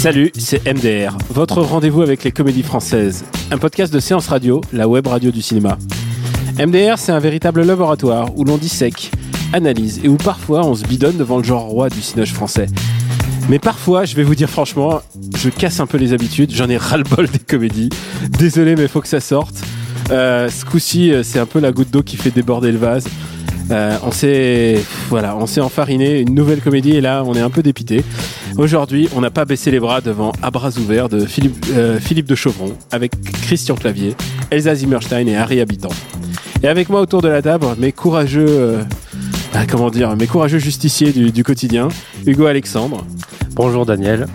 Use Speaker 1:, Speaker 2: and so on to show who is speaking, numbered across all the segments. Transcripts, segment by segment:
Speaker 1: Salut, c'est MDR, votre rendez-vous avec les comédies françaises. Un podcast de séance radio, la web radio du cinéma. MDR, c'est un véritable laboratoire où l'on dissèque, analyse et où parfois on se bidonne devant le genre roi du cinoche français. Mais parfois, je vais vous dire franchement, je casse un peu les habitudes, j'en ai ras-le-bol des comédies. Désolé, mais faut que ça sorte. Euh, ce coup-ci, euh, c'est un peu la goutte d'eau qui fait déborder le vase. Euh, on s'est voilà, on s'est enfariné une nouvelle comédie et là on est un peu dépité. Aujourd'hui, on n'a pas baissé les bras devant À bras ouverts de Philippe, euh, Philippe de Chauvron avec Christian Clavier, Elsa Zimmerstein et Harry Habitant. Et avec moi autour de la table, mes courageux euh, ah, comment dire, mes courageux justiciers du, du quotidien, Hugo Alexandre
Speaker 2: Bonjour Daniel.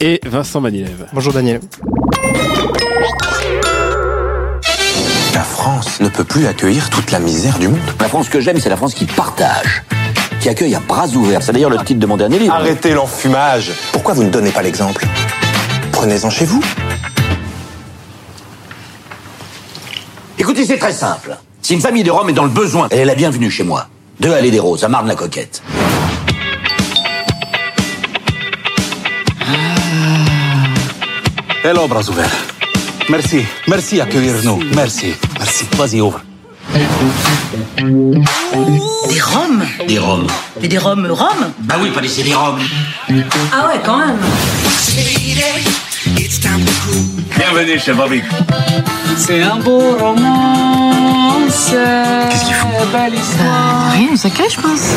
Speaker 1: et Vincent Manilève.
Speaker 3: Bonjour Daniel.
Speaker 4: La France ne peut plus accueillir toute la misère du monde.
Speaker 5: La France que j'aime, c'est la France qui partage, qui accueille à bras ouverts. C'est d'ailleurs le titre de mon dernier livre.
Speaker 4: Arrêtez l'enfumage. Pourquoi vous ne donnez pas l'exemple? Prenez-en chez vous.
Speaker 5: Écoutez, c'est très simple. Si une famille de Rome est dans le besoin, elle est la bienvenue chez moi. Deux allées des Roses, à Marne-la-Coquette.
Speaker 4: Hello, bras ouverts. Merci. Merci d'accueillir nous. Merci. Merci. Vas-y, ouvre.
Speaker 6: Des Roms
Speaker 5: Des Roms.
Speaker 6: Mais des Roms Roms
Speaker 5: Bah oui, pas des CD-ROM.
Speaker 6: Ah ouais, quand même
Speaker 5: Bienvenue chez Bobby.
Speaker 7: C'est un beau romance.
Speaker 5: Qu'est-ce qu'il fout
Speaker 7: Belle histoire.
Speaker 6: Rien, ça cache, je pense.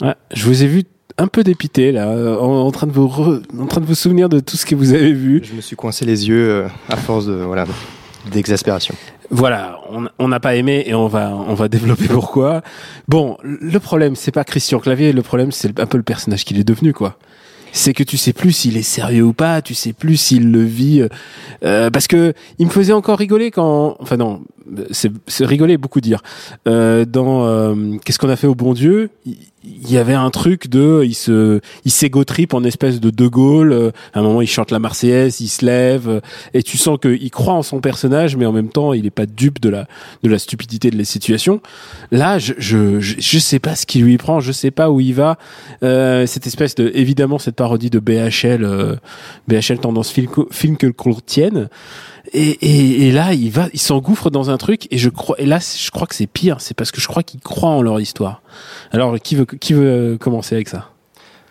Speaker 1: Ouais, je vous ai vu un peu dépité là, en, en train de vous re- en train de vous souvenir de tout ce que vous avez vu.
Speaker 3: Je me suis coincé les yeux euh, à force de voilà d'exaspération.
Speaker 1: Voilà, on on n'a pas aimé et on va on va développer pourquoi. Bon, le problème c'est pas Christian Clavier, le problème c'est un peu le personnage qu'il est devenu quoi. C'est que tu sais plus s'il est sérieux ou pas, tu sais plus s'il le vit, euh, euh, parce que il me faisait encore rigoler quand, enfin non, c'est c'est rigoler beaucoup dire. Euh, dans euh, qu'est-ce qu'on a fait au bon Dieu, il il y avait un truc de, il se, il s'égotripe en espèce de De Gaulle. euh, À un moment, il chante la Marseillaise, il se lève, euh, et tu sens qu'il croit en son personnage, mais en même temps, il est pas dupe de la, de la stupidité de la situation. Là, je, je, je, sais pas ce qui lui prend, je sais pas où il va. Euh, cette espèce de, évidemment, cette parodie de BHL, euh, BHL tendance film, film que le tienne. Et, et, et là, il va, il s'engouffre dans un truc, et je crois, et là, je crois que c'est pire. C'est parce que je crois qu'ils croient en leur histoire. Alors, qui veut, qui veut commencer avec ça?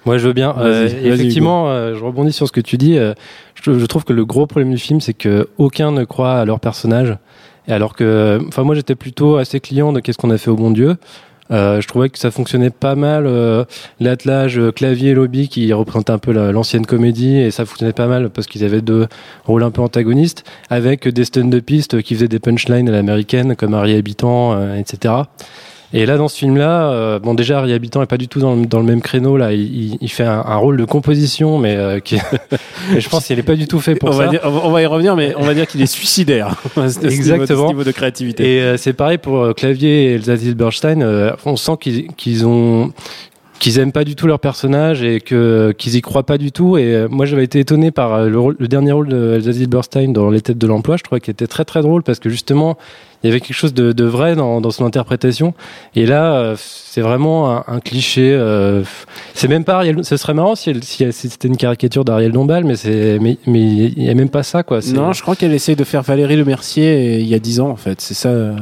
Speaker 2: Moi, je veux bien. Euh, effectivement, euh, je rebondis sur ce que tu dis. euh, je, je trouve que le gros problème du film, c'est que aucun ne croit à leur personnage. Et alors que, enfin, moi, j'étais plutôt assez client de qu'est-ce qu'on a fait au bon Dieu. Euh, je trouvais que ça fonctionnait pas mal. euh, L'attelage euh, clavier lobby qui représentait un peu la- l'ancienne comédie et ça fonctionnait pas mal parce qu'ils avaient deux rôles un peu antagonistes avec des stuns de piste qui faisaient des punchlines à l'américaine comme Harry Habitant, euh, etc. Et là, dans ce film-là, euh, bon, déjà, Harry Habitant est pas du tout dans le, dans le même créneau. Là, il, fait un, un rôle de composition, mais euh, qui, mais je pense qu'il est pas du tout fait pour
Speaker 1: on
Speaker 2: ça.
Speaker 1: va, dire, on va- y revenir, mais on va dire qu'il est suicidaire.
Speaker 2: Exactement.
Speaker 1: ce niveau de créativité.
Speaker 2: Et euh, c'est pareil pour Clavier et Elsa Zilberstein. on sent qu'ils qu'ils ont qu'ils aiment pas du tout leur personnage et que qu'ils y croient pas du tout. Et moi, j'avais été étonné par le, rôle- le dernier rôle de Elsa Zilberstein dans Les Têtes de l'Emploi. Je trouvais qu'il était très très drôle parce que justement, il y avait quelque chose de, vrai dans, son interprétation. Et là, euh, c'est vraiment un, cliché. euh, c'est même pas Ariel. Ce serait marrant si, c'était une caricature d'Ariel Dombal, mais c'est mais mais il y a même pas ça quoi.
Speaker 1: Non, je crois qu'elle essaye de faire Valérie Le Mercier il y a 10 ans, en fait. C'est ça.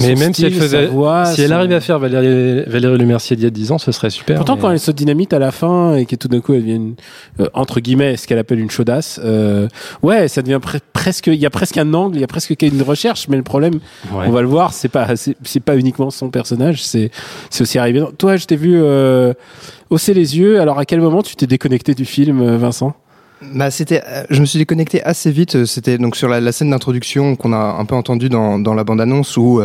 Speaker 2: Mais même si elle faisait,
Speaker 1: voix,
Speaker 2: si elle arrivait à faire Valérie, Valérie Le Mercier d'il y a 10 ans, ce serait super.
Speaker 1: Pourtant,
Speaker 2: mais-
Speaker 1: quand elle se dynamite à la fin et que tout d'un coup elle devient une, euh, entre guillemets ce qu'elle appelle une chaudasse, euh, ouais, ça devient pre- presque, il y a presque un angle, il y a presque une recherche, mais le problème,
Speaker 2: Ouais.
Speaker 1: on va le voir, c'est pas, c'est pas uniquement son personnage, c'est c'est aussi arrivé. Toi, je t'ai vu euh, hausser les yeux. Alors, à quel moment tu t'es déconnecté du film, euh, Vincent?
Speaker 3: Bah, c'était, euh, je me suis déconnecté assez vite. euh, C'était donc sur la, la scène d'introduction qu'on a un peu entendu dans, dans la bande-annonce où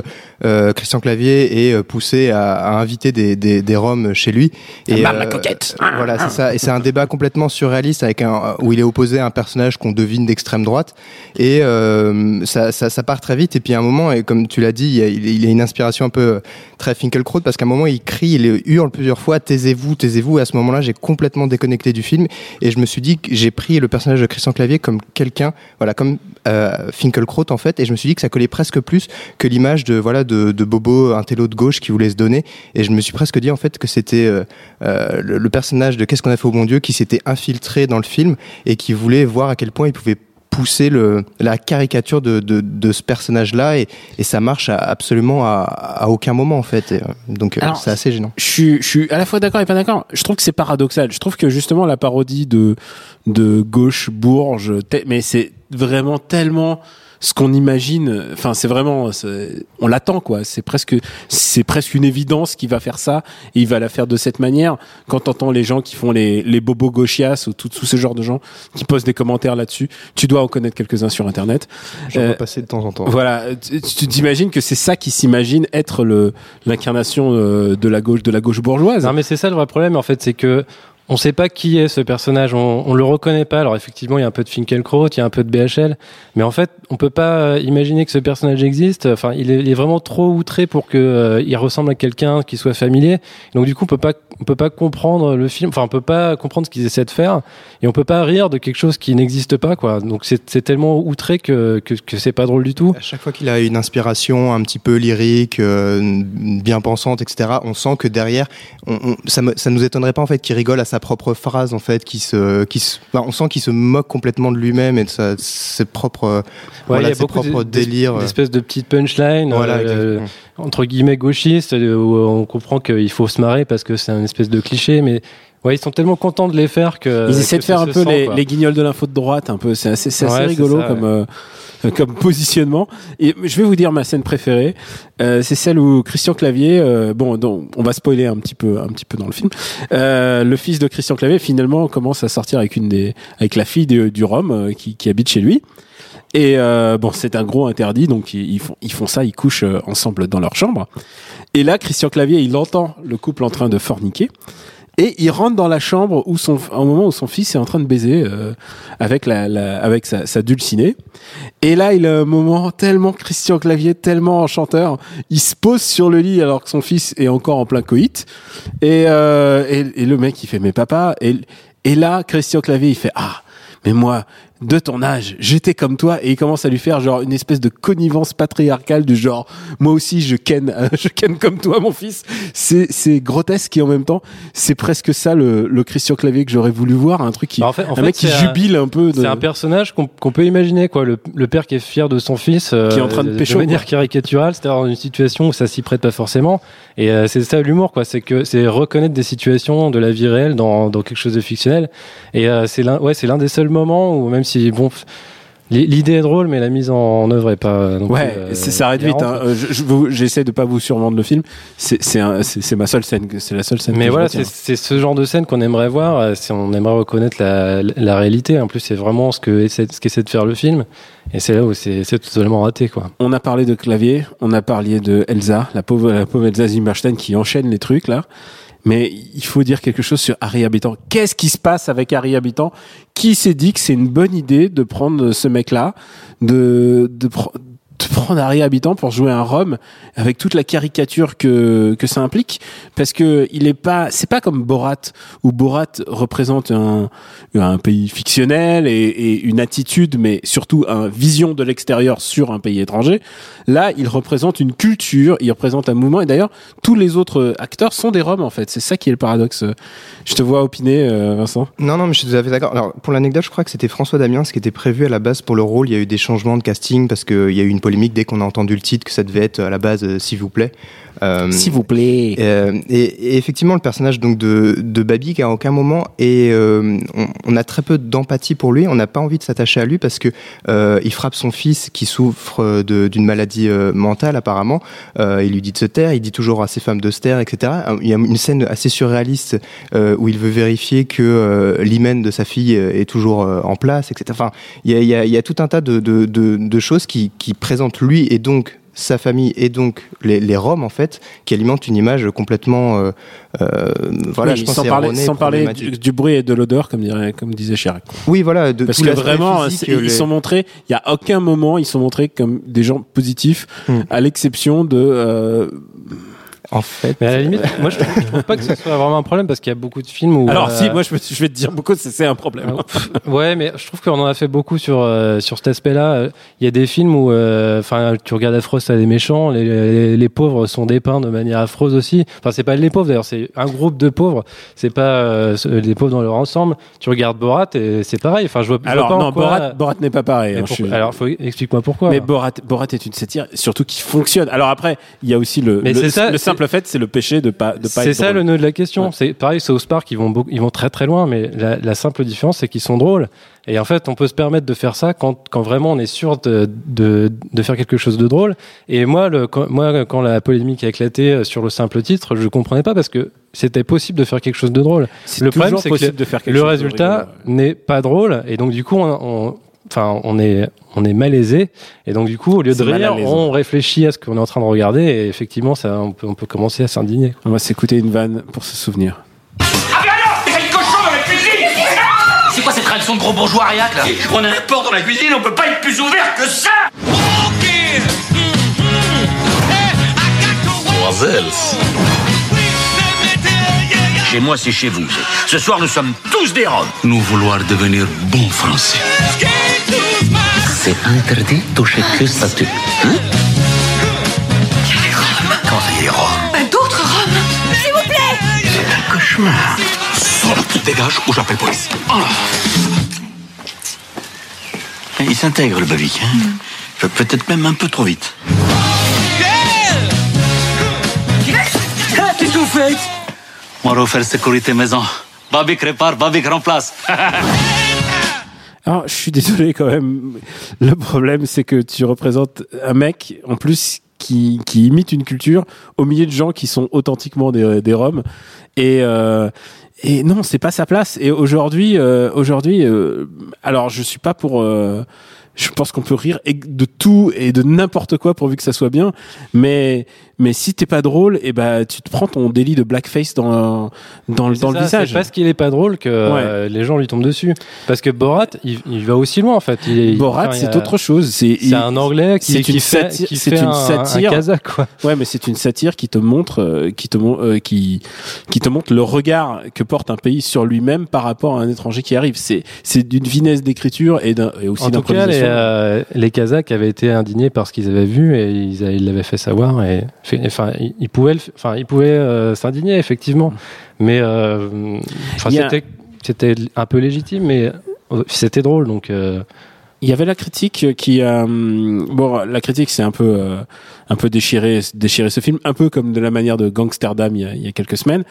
Speaker 3: euh, Christian Clavier est euh, poussé à, à inviter des, des, des Roms chez lui. Et
Speaker 1: Marre la coquette.
Speaker 3: euh, voilà, c'est ça. Et c'est un débat complètement surréaliste avec un où il est opposé à un personnage qu'on devine d'extrême droite. Et euh, ça, ça, ça part très vite. Et puis à un moment, et comme tu l'as dit, il y a, il il y a une inspiration un peu euh, très Finkelkraut parce qu'à un moment il crie, il hurle plusieurs fois, taisez-vous, taisez-vous. Et à ce moment-là, j'ai complètement déconnecté du film et je me suis dit que j'ai pris le personnage de Christian Clavier comme quelqu'un, voilà, comme euh, Finkelkraut en fait. Et je me suis dit que ça collait presque plus que l'image de voilà de, Bobo, un télo de gauche qui voulait se donner. Et je me suis presque dit en fait que c'était euh, euh, le, le personnage de Qu'est-ce qu'on a fait au bon Dieu qui s'était infiltré dans le film et qui voulait voir à quel point il pouvait pousser le, la caricature de, de, de ce personnage-là et, et ça marche à- absolument à, à aucun moment en fait. Et, euh, donc euh, c'est assez gênant.
Speaker 1: je suis, je suis à la fois d'accord et pas d'accord. Je trouve que c'est paradoxal. Je trouve que justement la parodie de de gauche bourge, mais c'est vraiment tellement ce qu'on imagine. Enfin, c'est vraiment, on l'attend quoi. C'est presque, c'est presque une évidence qu'il va faire ça et il va la faire de cette manière. Quand t'entends les gens qui font les les bobos gauchias ou tout, tout ce genre de gens qui posent des commentaires là-dessus, tu dois en connaître quelques-uns sur internet.
Speaker 3: J'en
Speaker 1: Euh,
Speaker 3: vois passer de temps en temps.
Speaker 1: Voilà, tu tu t'imagines que c'est ça qui s'imagine être le l'incarnation euh, de la gauche de la gauche bourgeoise.
Speaker 2: Non, mais c'est ça le vrai problème, en fait, c'est que on sait pas qui est ce personnage, on, on le reconnaît pas. Alors effectivement, il y a un peu de Finkelkraut, il y a un peu de BHL, mais en fait, on peut pas euh, imaginer que ce personnage existe. Enfin, il est, vraiment trop outré pour que euh, il ressemble à quelqu'un qui soit familier. Donc du coup, on peut pas, peut pas comprendre le film. Enfin, on peut pas comprendre ce qu'ils essaient de faire, et on peut pas rire de quelque chose qui n'existe pas, quoi. Donc c'est tellement outré que que, c'est pas drôle du tout.
Speaker 3: À chaque fois qu'il a une inspiration un petit peu lyrique, euh, bien pensante, etc., on sent que derrière, ça, me, ça nous étonnerait pas en fait qu'il rigole à sa propre phrase en fait, qui se, qui se, on sent qu'il se moque complètement de lui-même et de sa, ses propres,
Speaker 2: Ouais,
Speaker 3: voilà,
Speaker 2: il y a
Speaker 3: ses
Speaker 2: beaucoup
Speaker 3: propres
Speaker 2: d'es-
Speaker 3: délires.
Speaker 2: d'espèces de petites punchlines.
Speaker 3: Voilà,
Speaker 2: euh, entre guillemets gauchistes euh, où on comprend qu'il faut se marrer parce que c'est un espèce de cliché mais ouais ils sont tellement contents de les faire que
Speaker 1: Ils essaient
Speaker 2: que
Speaker 1: de faire un peu
Speaker 2: sent,
Speaker 1: les, les guignols de l'info de droite, un peu. C'est assez, c'est assez
Speaker 2: Ouais, c'est
Speaker 1: rigolo
Speaker 2: ça,
Speaker 1: comme
Speaker 2: ouais.
Speaker 1: euh, comme positionnement. Et je vais vous dire ma scène préférée. Euh, c'est celle où Christian Clavier, euh, bon, donc, on va spoiler un petit peu, un petit peu dans le film. Euh, le fils de Christian Clavier finalement commence à sortir avec une des, avec la fille de- du Rhum euh, qui, qui habite chez lui. Et euh, bon, c'est un gros interdit, donc ils, ils font, ils font ça, ils couchent euh, ensemble dans leur chambre. Et là, Christian Clavier, il entend le couple en train de forniquer. Et il rentre dans la chambre où son, au moment où son fils est en train de baiser euh, avec la, la- avec sa, sa dulcinée. Et là, il a un moment tellement Christian Clavier, tellement enchanteur. Il se pose sur le lit alors que son fils est encore en plein coït. Et, euh, et, et le mec, il fait mais papa. Et, et là, Christian Clavier, il fait ah. Mais moi, de ton âge, j'étais comme toi et il commence à lui faire genre une espèce de connivence patriarcale du genre moi aussi je ken euh, je ken comme toi mon fils. C'est c'est grotesque et en même temps c'est presque ça le, le Christian Clavier que j'aurais voulu voir un truc qui
Speaker 2: Bah, en fait- en
Speaker 1: un
Speaker 2: fait,
Speaker 1: mec qui jubile un peu de
Speaker 2: c'est un personnage qu'on peut imaginer quoi. Le, le père qui est fier de son fils euh,
Speaker 1: Qui est en train de pécho,
Speaker 2: manière
Speaker 1: quoi.
Speaker 2: caricaturale c'est-à-dire dans une situation où ça s'y prête pas forcément. Et euh, c'est ça l'humour quoi. C'est que c'est reconnaître des situations de la vie réelle dans, dans quelque chose de fictionnel. Et euh, c'est l'un ouais c'est l'un des seuls moments où même si bon L'idée est drôle, mais la mise en œuvre est pas. plus,
Speaker 1: Ouais,
Speaker 2: euh,
Speaker 1: c'est ça arrête vite. Hein. Euh, Je, je j'essaie de pas vous survendre le film. C'est ma seule scène. C'est la seule scène.
Speaker 2: Mais voilà, c'est ce genre de scène qu'on aimerait voir. euh, Si on aimerait reconnaître la, la réalité. En plus, c'est vraiment ce que essaie, ce qu'essaie de faire le film. Et c'est là où c'est c'est totalement raté, quoi.
Speaker 1: On a parlé de clavier, on a parlé de Elsa, la pauvre, la pauvre Elsa Zimmerstein qui enchaîne les trucs là. Mais il faut dire quelque chose sur Harry Habitant. Qu'est-ce qui se passe avec Harry Habitant? Qui s'est dit que c'est une bonne idée de prendre ce mec-là, de, de, Harry Habitant pour jouer un Rome avec toute la caricature que, que ça implique Parce que il est pas, c'est pas comme Borat où Borat représente un, un pays fictionnel et, et une attitude, mais surtout une vision de l'extérieur sur un pays étranger. Là, il représente une culture, il représente un mouvement. Et d'ailleurs, tous les autres acteurs sont des Roms en fait. C'est ça qui est le paradoxe. Je te vois opiner, euh, Vincent.
Speaker 3: Non, non, mais je suis tout à fait d'accord. Alors, pour l'anecdote, je crois que c'était François Damiens qui était prévu à la base pour le rôle. Il y a eu des changements de casting parce qu'il y a eu une dès qu'on a entendu le titre que ça devait être à la base euh, s'il vous plaît. Euh,
Speaker 1: S'il vous plaît.
Speaker 3: euh, et, et effectivement, le personnage donc de, de Babic à aucun moment et euh, on, on a très peu d'empathie pour lui. On n'a pas envie de s'attacher à lui parce que il frappe son fils qui souffre d'une maladie mentale apparemment. Il lui dit de se taire. Il dit toujours à ses femmes de se taire, etc. Il y a une scène assez surréaliste où il veut vérifier que l'hymen de sa fille est toujours en place, etc. Enfin, il y a, il y a- il y a tout un tas de, de, de, de choses qui, qui présentent lui et donc sa famille et donc les, les Roms en fait qui alimentent une image complètement euh, euh, voilà
Speaker 1: Oui,
Speaker 3: je pense
Speaker 1: sans parler,
Speaker 3: erronée,
Speaker 1: sans parler du, bruit et de l'odeur, comme, dirait, comme disait Chirac.
Speaker 3: oui voilà de
Speaker 1: Parce que vraiment,
Speaker 3: physique,
Speaker 1: ils sont montrés, il y a aucun moment, ils sont montrés comme des gens positifs,
Speaker 3: Hmm.
Speaker 1: à l'exception de. euh,
Speaker 3: en fait
Speaker 2: Mais à la limite, moi je trouve, je trouve pas que ce soit vraiment un problème parce qu'il y a beaucoup de films où.
Speaker 1: Alors,
Speaker 2: euh,
Speaker 1: si, moi, je, me- je vais te dire beaucoup, c'est c'est un problème.
Speaker 2: Pff, ouais, mais je trouve qu'on en a fait beaucoup sur euh, sur cet aspect-là. Euh, Il y a des films où, euh, enfin, tu regardes Affreuse, t'as des méchants, les, les, les pauvres sont dépeints de manière affreuse aussi. Enfin, c'est pas les pauvres d'ailleurs, c'est un groupe de pauvres. C'est pas euh, les pauvres dans leur ensemble. Tu regardes Borat et c'est pareil. Enfin, je vois, je vois
Speaker 1: Alors,
Speaker 2: en
Speaker 1: non,
Speaker 2: quoi-
Speaker 1: Borat, Borat n'est pas pareil. Hein, suis-
Speaker 2: Alors, faut explique-moi pourquoi.
Speaker 1: Mais Borat, Borat est une satire, surtout qui fonctionne. Alors après, il y a aussi le,
Speaker 2: Mais
Speaker 1: le, le
Speaker 2: c'est-
Speaker 1: simple fait, c'est le péché de pas de pas
Speaker 2: C'est ça le nœud de la question.
Speaker 1: Ouais.
Speaker 2: C'est pareil, South Park, ils vont beaucoup, ils vont très très loin, mais la, la simple différence, c'est qu'ils sont drôles. Et en fait, on peut se permettre de faire ça quand, quand vraiment on est sûr de, de, de faire quelque chose de drôle. Et moi, le, quand, moi, quand la polémique a éclaté euh, sur le simple titre, je comprenais pas parce que c'était possible de faire quelque chose de drôle. Le problème, c'est que
Speaker 1: possible de faire quelque
Speaker 2: le
Speaker 1: chose
Speaker 2: résultat n'est pas drôle. Et donc, du coup, on, on- Enfin, on est, on est malaisé. Et donc, du coup, au lieu de rire, on réfléchit à ce qu'on est en train de regarder. Et effectivement, ça, on peut, on peut commencer à s'indigner.
Speaker 1: On va s'écouter une vanne pour se souvenir.
Speaker 8: Ah mais alors Il y a le cochon dans la cuisine
Speaker 5: C'est quoi cette réaction de gros bourgeois ariaque là?
Speaker 8: On a un porc dans la cuisine, on peut pas être plus ouvert que ça
Speaker 5: Chez moi, c'est chez vous. Ce soir, nous sommes tous des Roms.
Speaker 4: Nous vouloir devenir bons Français.
Speaker 5: C'est interdit de toucher que ça tue. Hein Comment ça, il y a les Roms
Speaker 6: D'autres Roms S'il vous plaît
Speaker 5: C'est un cauchemar.
Speaker 4: Sors, dégage ou j'appelle police.
Speaker 5: Il s'intègre, le babic. Hein Pe- Peut-être même un peu trop vite.
Speaker 8: Qu'est-ce que vous faites
Speaker 4: On va refaire sécurité maison. Babic répare, Babic remplace.
Speaker 1: Alors, je suis désolé quand même. Le problème, c'est que tu représentes un mec, en plus, qui, qui imite une culture au milieu de gens qui sont authentiquement des, des Roms. Et, euh, et non, c'est pas sa place. Et aujourd'hui, euh, aujourd'hui, euh, alors je suis pas pour. Je pense qu'on peut rire de tout et de n'importe quoi pourvu que ça soit bien. Mais mais si t'es pas drôle, et ben tu te prends ton délit de blackface dans dans, dans le visage.
Speaker 2: C'est parce qu'il est pas drôle que euh, les gens lui tombent dessus. Parce que Borat, il, il va aussi loin en fait. Il,
Speaker 1: Borat,
Speaker 2: enfin,
Speaker 1: c'est
Speaker 2: a-
Speaker 1: autre chose. C'est
Speaker 2: un anglais qui, qui
Speaker 1: une
Speaker 2: fait,
Speaker 1: satire-
Speaker 2: qui fait
Speaker 1: une
Speaker 2: un,
Speaker 1: satire.
Speaker 2: un kazakh, quoi.
Speaker 1: Ouais, mais c'est une satire qui te montre, euh, qui te euh, qui qui te montre le regard que porte un pays sur lui-même par rapport à un étranger qui arrive. C'est c'est d'une finesse d'écriture et, d'un- et aussi
Speaker 2: En tout cas, les,
Speaker 1: d'improvisation.
Speaker 2: Euh, les Kazakhs avaient été indignés par ce qu'ils avaient vu et ils l'avaient fait savoir. Et, enfin, ils, pouvaient, enfin, ils pouvaient euh, s'indigner effectivement, mais euh, c'était, c'était un peu légitime, mais euh, c'était drôle. Donc,
Speaker 1: Il y avait la critique qui euh, bon la critique c'est un peu euh, un peu déchiré déchiré ce film un peu comme de la manière de Gangsterdam il y a, il y a quelques semaines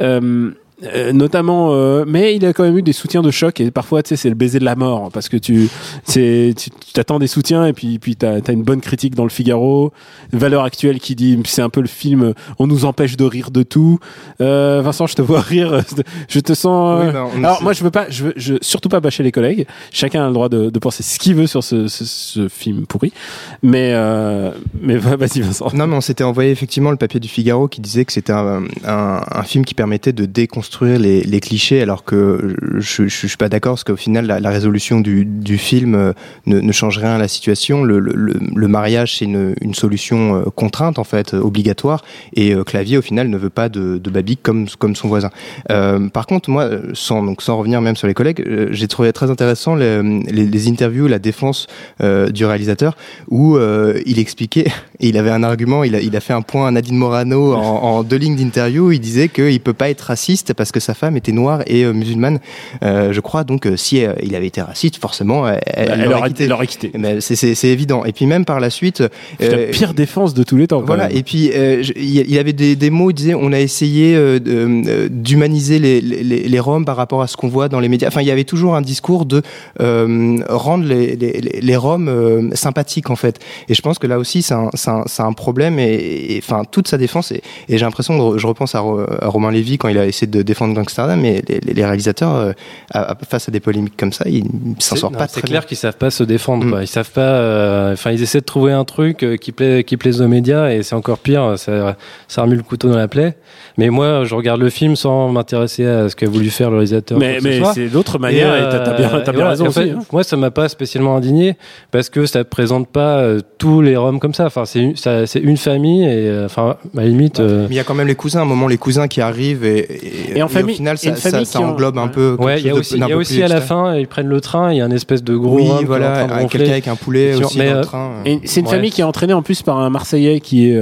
Speaker 1: euh, euh, notamment euh, mais il a quand même eu des soutiens de choc et parfois tu sais c'est le baiser de la mort parce que tu c'est tu t'attends des soutiens et puis puis t'as as une bonne critique dans le Figaro. Valeur actuelle qui dit c'est un peu le film on nous empêche de rire de tout. Euh, Vincent je te vois rire je te sens
Speaker 3: Oui,
Speaker 1: euh, alors moi je veux pas je veux je, surtout pas bâcher les collègues. Chacun a le droit de, de penser ce qu'il veut sur ce, ce, ce film pourri. Mais euh, mais va- vas-y Vincent.
Speaker 3: Non, mais on s'était envoyé effectivement le papier du Figaro qui disait que c'était un, un, un film qui permettait de déconstruire les, les clichés, alors que je, je suis pas d'accord, parce qu'au final, la, résolution du, film euh, ne, ne change rien à la situation. Le, mariage, c'est une, solution euh, contrainte, en fait, euh, obligatoire, et Clavier, au final, ne veut pas de, de Babic comme, comme son voisin. Par contre, moi, sans, donc, sans revenir même sur les collègues, j'ai trouvé très intéressant les, interviews, la défense du réalisateur, où il expliquait, il avait un argument, il a, il a fait un point à Nadine Morano en, en deux lignes d'interview, il disait qu'il peut pas être raciste parce que sa femme était noire et euh, musulmane, euh, je crois. Donc, euh, si il avait été raciste, forcément, elle, elle
Speaker 1: Elle
Speaker 3: l'aurait
Speaker 1: aurait-
Speaker 3: quitté. c'est- évident. Et puis même par la suite,
Speaker 1: C'est la pire défense de tous les temps.
Speaker 3: voilà,
Speaker 1: même.
Speaker 3: et puis je- il avait des, des mots, il disait on a essayé d'humaniser les, les, les Roms par rapport à ce qu'on voit dans les médias. Enfin, il y avait toujours un discours de rendre les, les, Roms sympathiques en fait. Et je pense que là aussi c'est un, un, un problème et, enfin toute sa défense. Et, et j'ai l'impression, je repense à, Ro- à Romain Lévy quand il a essayé de défendre Gangsterdam, mais les, les- les réalisateurs euh, à- à- face à des polémiques comme ça, ils s'en
Speaker 2: C'est-
Speaker 3: sortent
Speaker 2: non,
Speaker 3: pas
Speaker 2: C'est
Speaker 3: très
Speaker 2: clair
Speaker 3: bien.
Speaker 2: qu'ils savent pas se défendre.
Speaker 3: Mm.
Speaker 2: Quoi. Ils savent pas. euh, Enfin, ils essaient de trouver un truc euh, qui plaît, qui plaise aux médias, et c'est encore pire. Ça, ça remue le couteau dans la plaie. Mais moi, je regarde le film sans m'intéresser à ce qu'a voulu faire le réalisateur.
Speaker 1: Mais,
Speaker 2: ce
Speaker 1: c'est d'autres manières et t'as t'as bien, t'as
Speaker 2: et
Speaker 1: bien
Speaker 2: voilà.
Speaker 1: raison
Speaker 2: Et en fait,
Speaker 1: aussi. hein.
Speaker 2: Moi, ça m'a pas spécialement indigné parce que ça présente pas euh, tous les Roms comme ça. Enfin, c'est une, ça- c'est une famille et euh, enfin, à la limite. euh,
Speaker 3: Mais il y a quand même les cousins, à un moment les cousins qui arrivent et, et,
Speaker 1: Et en
Speaker 3: et
Speaker 1: famille-
Speaker 3: au final
Speaker 1: et
Speaker 3: ça,
Speaker 1: une
Speaker 3: englobe un peu.
Speaker 2: Ouais, il y a aussi, y a aussi à la fin, ils prennent le train, il y a un espèce de gros
Speaker 3: Oui,
Speaker 2: Rome qui est
Speaker 3: voilà,
Speaker 2: en train de
Speaker 3: avec
Speaker 2: ronfler.
Speaker 3: quelqu'un avec un poulet aussi dans le
Speaker 2: euh,
Speaker 3: train.
Speaker 1: Et c'est une famille qui est entraînée en plus par un Marseillais qui est.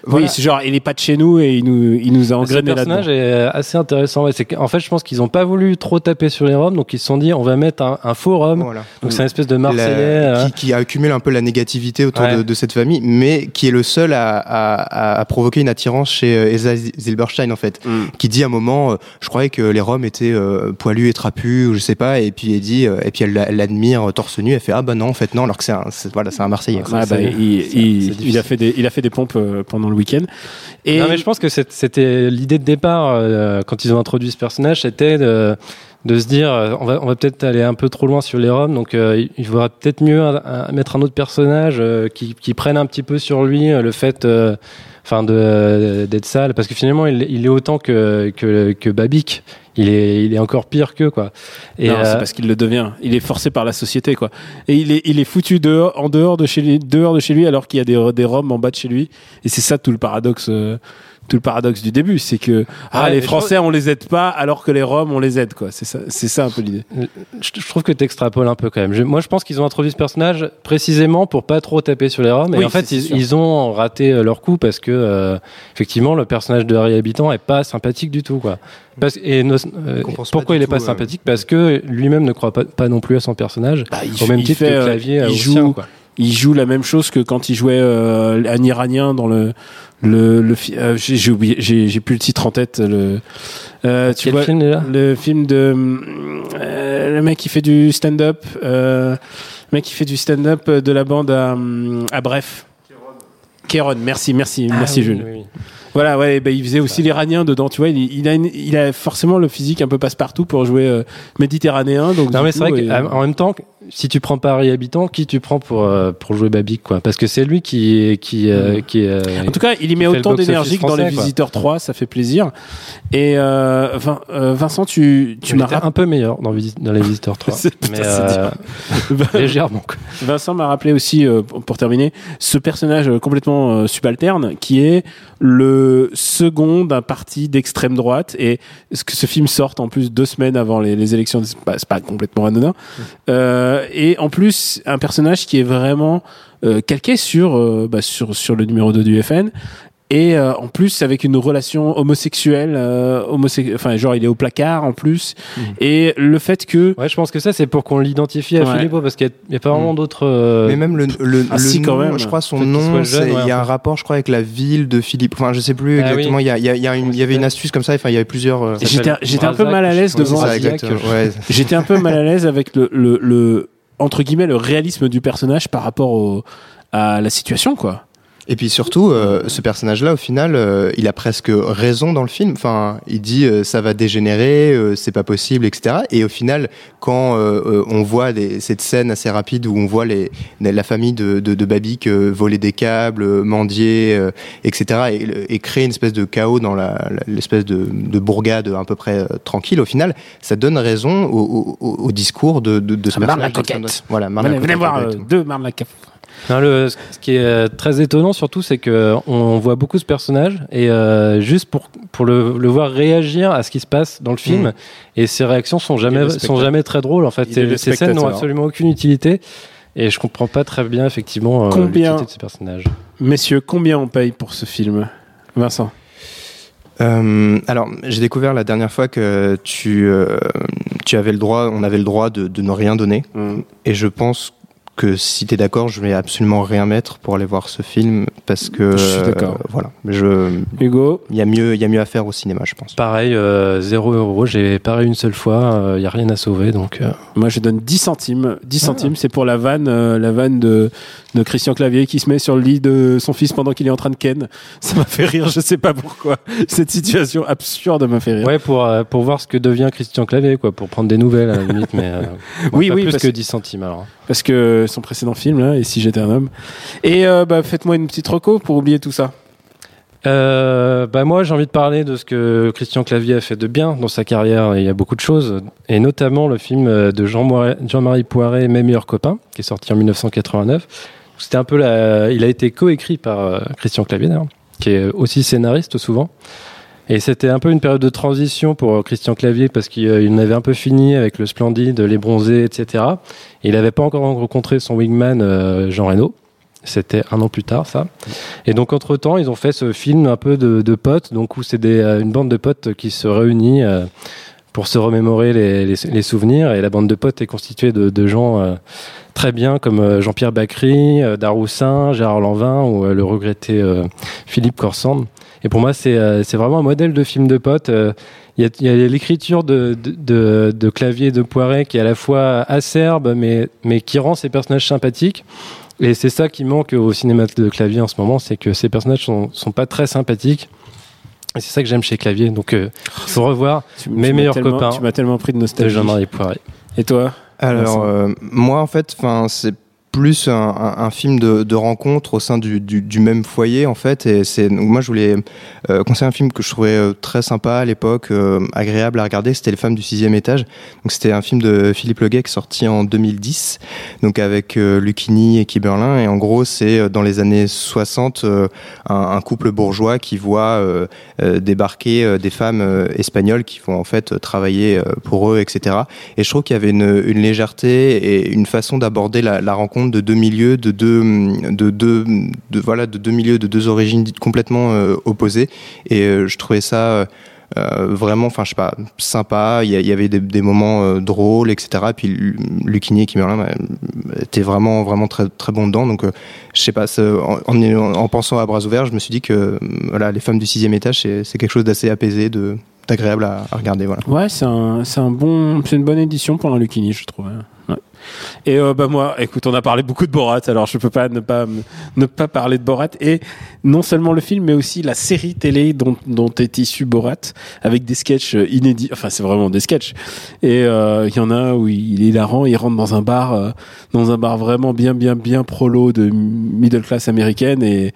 Speaker 1: euh,
Speaker 3: Voilà.
Speaker 1: Oui, c'est genre, il est pas de chez nous et il nous, il nous a
Speaker 2: Ce
Speaker 1: engrainé
Speaker 2: personnage
Speaker 1: là-dedans.
Speaker 2: est assez intéressant. Ouais, c'est qu'en fait, je pense qu'ils ont pas voulu trop taper sur les Roms, donc ils se sont dit, on va mettre un, un faux Rome.
Speaker 3: Voilà.
Speaker 2: Donc c'est une espèce de
Speaker 3: La-
Speaker 2: Marseillais. hein.
Speaker 3: qui, qui accumule un peu la négativité autour
Speaker 2: Ouais.
Speaker 3: de, de cette famille, mais qui est le seul à, à, à- à provoquer une attirance chez euh, Elsa Zilberstein en fait,
Speaker 1: Mm.
Speaker 3: qui dit à un moment, euh, je croyais que les Roms étaient euh, poilus et trapus ou je sais pas, et puis elle dit, euh, et puis elle l'a- elle l'admire euh, torse nu, elle fait ah bah non en fait non, alors que c'est un, voilà, c'est un Marseillais.
Speaker 1: Ah, bah, il, il- a fait des, il a fait des pompes euh, le week-end.
Speaker 2: Non, mais je pense que c'était l'idée de départ euh, quand ils ont introduit ce personnage, c'était de, se dire, euh, on va, peut-être aller un peu trop loin sur les Roms, donc euh, il- faudra peut-être mieux mettre un autre personnage qui, prenne un petit peu sur lui le fait, enfin, de d'être sale, parce que finalement, il, il est autant que que, que Babik. Il est, il est encore pire qu'eux, quoi. Et
Speaker 1: non,
Speaker 2: euh,
Speaker 1: c'est parce qu'il le devient. Il est forcé par la société, quoi. Et il est, il est foutu dehors, en dehors de chez lui, dehors de chez lui, alors qu'il y a des, des Roms en bas de chez lui. Et c'est ça tout le paradoxe, euh, tout le paradoxe du début, c'est que ah
Speaker 2: Ouais,
Speaker 1: les Français on les aide pas, alors que les Roms on les aide, quoi. C'est ça, c'est ça un peu l'idée.
Speaker 2: je, je trouve que tu extrapoles un peu quand même. Je- moi, je pense qu'ils ont introduit ce personnage précisément pour pas trop taper sur les Roms.
Speaker 1: Oui,
Speaker 2: et en fait, ils, ont raté euh, leur coup parce que, euh, effectivement, le personnage de Harry Habitant est pas sympathique du tout, quoi. Parce, et nos- euh, pourquoi il est
Speaker 3: tout,
Speaker 2: pas
Speaker 3: euh.
Speaker 2: sympathique? Parce que lui-même ne croit pas, pas non plus à son personnage.
Speaker 1: Bah, il
Speaker 2: au même
Speaker 1: il
Speaker 2: titre
Speaker 1: fait,
Speaker 2: que
Speaker 1: euh,
Speaker 2: Clavier
Speaker 1: il joue-
Speaker 2: quoi.
Speaker 1: Il joue la même chose que quand il jouait euh, un Iranien dans le le, euh, j'ai oublié, j'ai j'ai plus le titre en tête. Le euh, tu
Speaker 2: Quel
Speaker 1: vois
Speaker 2: film déjà
Speaker 1: le film de euh, le mec qui fait du stand-up, le mec qui fait du stand-up de la bande à, à Bref. Kéron, merci, merci, merci
Speaker 2: Ah, oui,
Speaker 1: Jules.
Speaker 2: oui, oui.
Speaker 1: Voilà, ouais, bah, il faisait aussi l'Iranien dedans, tu vois. Il, il a, une- il a forcément le physique un peu passe-partout pour jouer méditerranéen. Donc
Speaker 2: Non mais c'est vrai qu'en même temps, si tu prends Harry Habitant, qui tu prends pour euh, pour jouer Babic quoi? Parce que c'est lui qui qui euh, qui euh,
Speaker 1: En tout cas, il y met autant d'énergie que dans Les
Speaker 2: quoi.
Speaker 1: Visiteurs 3, ça fait plaisir. Et euh, Vin- euh, Vincent, tu, tu m'as
Speaker 2: un peu meilleur dans, dans les Visiteurs 3.
Speaker 1: C'est- putain,
Speaker 2: mais
Speaker 1: c'est
Speaker 2: euh, légèrement. quoi.
Speaker 1: Vincent m'a rappelé aussi, euh, pour terminer, ce personnage euh, complètement euh, subalterne qui est le second d'un parti d'extrême droite et ce que ce film sorte en plus deux semaines avant les, les élections, c'est pas, pas complètement anodin. Euh, et en plus, un personnage qui est vraiment euh, calqué sur, euh, bah, sur, sur le numéro 2 du FN. Et euh, en plus avec une relation homosexuelle, euh, homosexu- enfin genre il est au placard en plus. Et le fait que
Speaker 2: Ouais, je pense que ça c'est pour qu'on l'identifie à
Speaker 1: Ouais.
Speaker 2: Philippot parce qu'il n'y a, pas vraiment d'autres. euh,
Speaker 3: Mais même le, le,
Speaker 1: Ah,
Speaker 3: le
Speaker 1: si, quand
Speaker 3: nom,
Speaker 1: même.
Speaker 3: je crois son nom,
Speaker 2: ouais,
Speaker 3: il y a
Speaker 2: un
Speaker 3: rapport, je crois, avec la ville de Philippe. Enfin, je sais plus
Speaker 2: Ah
Speaker 3: exactement.
Speaker 2: oui.
Speaker 3: Il y a, il y a, il y a une, il y avait une astuce comme ça. Enfin, il y avait plusieurs. euh,
Speaker 1: j'étais j'étais un peu mal à l'aise devant
Speaker 3: c'est ça,
Speaker 2: Brazac,
Speaker 3: exactement.
Speaker 2: je-
Speaker 3: Ouais.
Speaker 1: j'étais un peu mal à l'aise avec le, le, le entre guillemets le réalisme du personnage par rapport au, à la situation quoi.
Speaker 3: Et puis surtout, euh, ce personnage-là, au final, euh, il a presque raison dans le film. Enfin, il dit euh, ça va dégénérer, euh, c'est pas possible, etc. Et au final, quand euh, euh, on voit des- cette scène assez rapide où on voit les, la famille de, de, de Babic euh, voler des câbles, mendier, euh, etc. Et, et créer une espèce de chaos dans l'espèce de, de bourgade à peu près tranquille, au final, ça donne raison au, au, au discours de, de, de ce personnage.
Speaker 1: Coquette.
Speaker 3: Voilà, Marne la
Speaker 1: Venez, venez voir deux Marne la.
Speaker 2: Non, le, ce qui est euh, très étonnant surtout, c'est que on voit beaucoup ce personnage et euh, juste pour pour le, le voir réagir à ce qui se passe dans le film
Speaker 3: Mm.
Speaker 2: et ses réactions sont jamais sont jamais très drôles en fait. Ces ces scènes n'ont absolument aucune utilité et je comprends pas très bien effectivement euh,
Speaker 1: Combien
Speaker 2: l'utilité de ce personnage.
Speaker 1: Messieurs, combien on paye pour ce film Vincent?
Speaker 3: Euh, alors, j'ai découvert la dernière fois que tu, euh, tu avais le droit, on avait le droit de, de ne rien donner.
Speaker 1: Mm.
Speaker 3: Et je pense que si tu es d'accord, je vais absolument rien mettre pour aller voir ce film parce que.
Speaker 1: Je suis d'accord.
Speaker 3: euh, voilà. Je,
Speaker 1: Hugo
Speaker 3: il y a mieux, il y a mieux à faire au cinéma, je pense.
Speaker 2: Pareil, euh, 0 euros, j'ai paré une seule fois, il n'y a rien à sauver, donc... euh,
Speaker 1: Moi, je donne 10 centimes. 10 centimes, c'est pour la vanne, euh, la vanne de, de Christian Clavier qui se met sur le lit de son fils pendant qu'il est en train de ken. Ça m'a fait rire, je sais pas pourquoi. Cette situation absurde m'a fait rire.
Speaker 2: Ouais, pour, euh, pour voir ce que devient Christian Clavier, quoi, pour prendre des nouvelles à la limite, mais euh,
Speaker 1: Oui,
Speaker 2: pas
Speaker 1: oui,
Speaker 2: plus
Speaker 1: parce-
Speaker 2: que 10 centimes alors.
Speaker 1: Parce que son précédent film, là, Et si j'étais un homme. Et euh, bah, faites-moi une petite reco pour oublier tout ça.
Speaker 2: Euh, bah moi j'ai envie de parler de ce que Christian Clavier a fait de bien dans sa carrière. Il y a beaucoup de choses, et notamment le film euh, de Jean-Marie Poiret, Mes meilleurs copains, qui est sorti en 1989. C'était un peu. Il a été coécrit par euh, Christian Clavier qui est aussi scénariste souvent. Et c'était un peu une période de transition pour euh, Christian Clavier parce qu'il euh, en avait un peu fini avec le Splendide, les Bronzés, etc. Et il n'avait pas encore rencontré son wingman euh, Jean Reno. C'était un an plus tard, ça. Et donc, entre temps, ils ont fait ce film un peu de, potes, donc où c'est une bande de potes qui se réunit pour se remémorer les, souvenirs. Et la bande de potes est constituée de, gens très bien, comme Jean-Pierre Bacry, euh, Daroussin, Gérard Lanvin ou le regretté Philippe Corsand. Et pour moi, c'est euh, c'est vraiment un modèle de film de potes. Euh, Il y a, l'écriture de, de, de, de Clavier et de Poiret qui est à la fois acerbe, mais, mais qui rend ces personnages sympathiques. Et c'est ça qui manque au cinéma de Clavier en ce moment, c'est que ces personnages sont, sont pas très sympathiques. Et c'est ça que j'aime chez Clavier. Donc, euh, faut revoir
Speaker 1: Tu-
Speaker 2: mes
Speaker 1: tu
Speaker 2: meilleurs copains
Speaker 1: Tu m'as tellement pris de
Speaker 2: de
Speaker 1: nostalgie.
Speaker 2: Jean-Marie Poiret.
Speaker 1: Et toi?
Speaker 3: Alors, euh, moi, en fait, enfin, c'est plus un, film de, rencontre au sein du, même foyer, en fait. Et c'est, moi, je voulais euh, conseiller un film que je trouvais euh, très sympa à l'époque, euh, agréable à regarder. C'était Les femmes du sixième étage. Donc, c'était un film de Philippe Leguet qui sorti en 2010, donc avec euh, Lucchini et Kiberlin. Et en gros, c'est dans les années 60, euh, un, couple bourgeois qui voit débarquer des femmes espagnoles qui vont en fait travailler pour eux, etc. Et je trouve qu'il y avait une, légèreté et une façon d'aborder la rencontre de deux milieux, de deux, de deux, de, voilà, de deux milieux, de deux origines complètement euh, opposées. Et euh, je trouvais ça euh, vraiment, enfin, je sais pas, sympa. Il y, avait des, moments drôles, etc. Puis Lu- Lucchini et Kimerlin bah, étaient vraiment, vraiment très, très bons dedans. Donc, je sais pas, en, en, en pensant à bras ouverts, je me suis dit que voilà, les femmes du sixième étage, c'est quelque chose d'assez apaisé, de d'agréable à, regarder. Voilà.
Speaker 1: Ouais, c'est un, un bon, c'est une bonne édition pour un Lucchini, je trouve. hein. Et euh, bah moi, écoute, on a parlé beaucoup de Borat, alors je peux pas ne pas ne pas parler de Borat et non seulement le film, mais aussi la série télé dont, dont est issu Borat, avec des sketchs euh, inédits. Enfin, c'est vraiment des sketchs. Et euh, il y en a où il est hilarant, il rentre dans un bar, euh, dans un bar vraiment bien, bien, bien prolo de middle class américaine et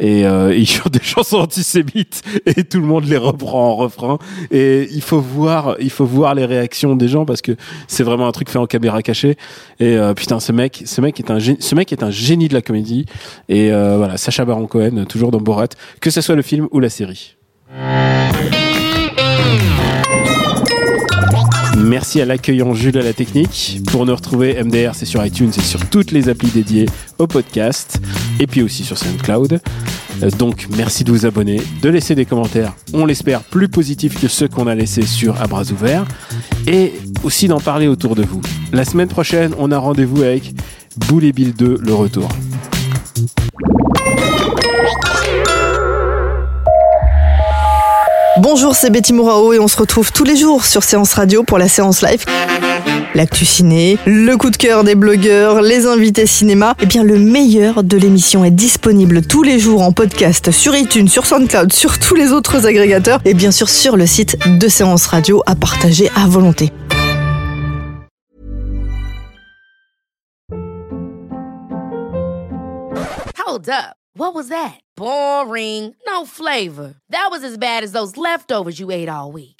Speaker 1: et euh, il chante des chansons antisémites et tout le monde les reprend en refrain. Et il faut voir il faut voir les réactions des gens parce que c'est vraiment un truc fait en caméra cachée. Et euh, putain ce mec ce mec est un génie, ce mec est un génie de la comédie. Et euh, voilà Sacha Baron Cohen toujours dans Borat que ce soit le film ou la série. Merci à l'accueillant Jules à la technique. Pour nous retrouver, MDR, c'est sur iTunes et sur toutes les applis dédiées au podcast, et puis aussi sur SoundCloud. Euh, Donc, merci de vous abonner, de laisser des commentaires, on l'espère, plus positifs que ceux qu'on a laissés sur À bras ouverts, et aussi d'en parler autour de vous. La semaine prochaine, on a rendez-vous avec Boule et Bill 2, le retour.
Speaker 9: Bonjour, c'est Betty Mourao et on se retrouve tous les jours sur Séance Radio pour la séance live. L'actu ciné, le coup de cœur des blogueurs, les invités cinéma. Eh bien, le meilleur de l'émission est disponible tous les jours en podcast sur iTunes, sur SoundCloud, sur tous les autres agrégateurs et bien sûr sur le site de Séance Radio à partager à volonté.
Speaker 10: Hold up. What was that? Boring. No flavor. That was as bad as those leftovers you ate all week.